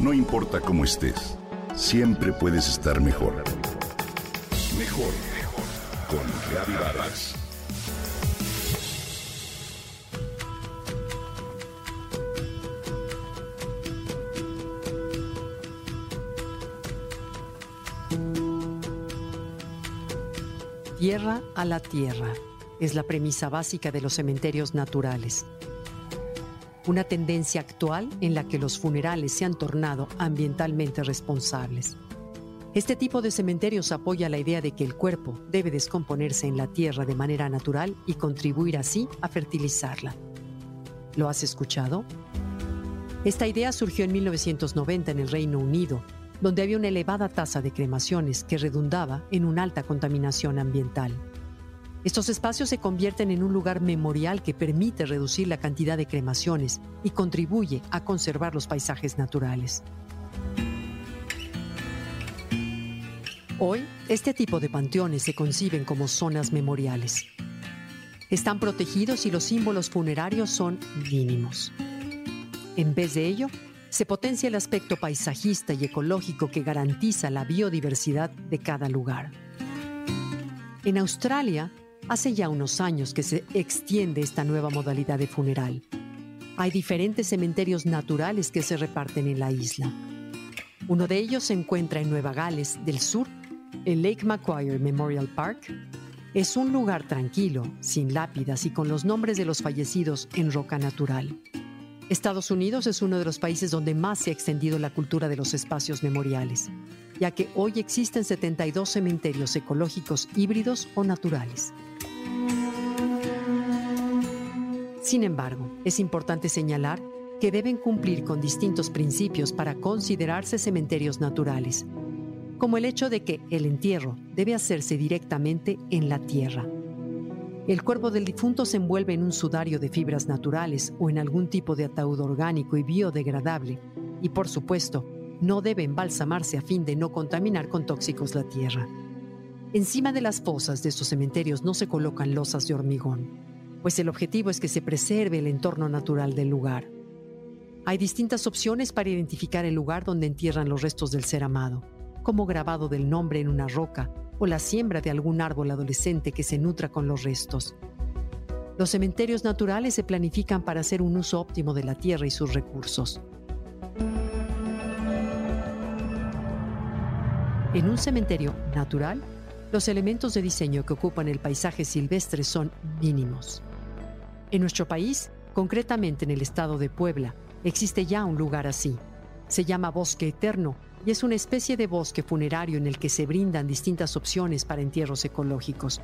No importa cómo estés, siempre puedes estar mejor. Mejor, mejor. Con Reavivadas. Tierra a la tierra es la premisa básica de los cementerios naturales. Una tendencia actual en la que los funerales se han tornado ambientalmente responsables. Este tipo de cementerios apoya la idea de que el cuerpo debe descomponerse en la tierra de manera natural y contribuir así a fertilizarla. ¿Lo has escuchado? Esta idea surgió en 1990 en el Reino Unido donde había una elevada tasa de cremaciones que redundaba en una alta contaminación ambiental. Estos espacios se convierten en un lugar memorial que permite reducir la cantidad de cremaciones y contribuye a conservar los paisajes naturales. Hoy, este tipo de panteones se conciben como zonas memoriales. Están protegidos y los símbolos funerarios son mínimos. En vez de ello, se potencia el aspecto paisajista y ecológico que garantiza la biodiversidad de cada lugar. En Australia, hace ya unos años que se extiende esta nueva modalidad de funeral. Hay diferentes cementerios naturales que se reparten en la isla. Uno de ellos se encuentra en Nueva Gales del Sur, el Lake Macquarie Memorial Park. Es un lugar tranquilo, sin lápidas y con los nombres de los fallecidos en roca natural. Estados Unidos es uno de los países donde más se ha extendido la cultura de los espacios memoriales, ya que hoy existen 72 cementerios ecológicos híbridos o naturales. Sin embargo, es importante señalar que deben cumplir con distintos principios para considerarse cementerios naturales, como el hecho de que el entierro debe hacerse directamente en la tierra el cuerpo del difunto se envuelve en un sudario de fibras naturales o en algún tipo de ataúd orgánico y biodegradable, y por supuesto, no debe embalsamarse a fin de no contaminar con tóxicos la tierra. Encima de las fosas de estos cementerios no se colocan losas de hormigón, pues el objetivo es que se preserve el entorno natural del lugar. Hay distintas opciones para identificar el lugar donde entierran los restos del ser amado, como grabado del nombre en una roca o la siembra de algún árbol adolescente que se nutra con los restos. Los cementerios naturales se planifican para hacer un uso óptimo de la tierra y sus recursos. En un cementerio natural, los elementos de diseño que ocupan el paisaje silvestre son mínimos. En nuestro país, concretamente en el estado de Puebla, existe ya un lugar así. Se llama Bosque Eterno y es una especie de bosque funerario en el que se brindan distintas opciones para entierros ecológicos,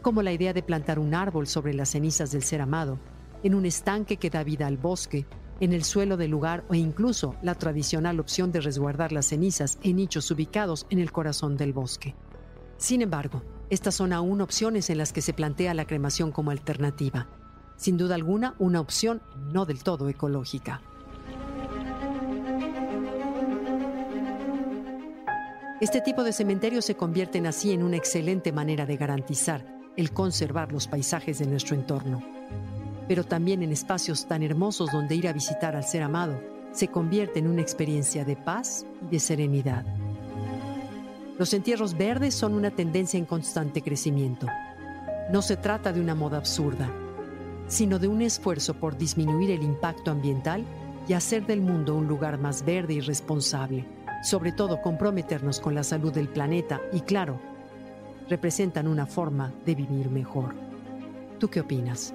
como la idea de plantar un árbol sobre las cenizas del ser amado, en un estanque que da vida al bosque, en el suelo del lugar o incluso la tradicional opción de resguardar las cenizas en nichos ubicados en el corazón del bosque. Sin embargo, estas son aún opciones en las que se plantea la cremación como alternativa. Sin duda alguna, una opción no del todo ecológica. Este tipo de cementerios se convierten así en una excelente manera de garantizar el conservar los paisajes de nuestro entorno, pero también en espacios tan hermosos donde ir a visitar al ser amado se convierte en una experiencia de paz y de serenidad. Los entierros verdes son una tendencia en constante crecimiento. No se trata de una moda absurda, sino de un esfuerzo por disminuir el impacto ambiental y hacer del mundo un lugar más verde y responsable sobre todo comprometernos con la salud del planeta y claro, representan una forma de vivir mejor. ¿Tú qué opinas?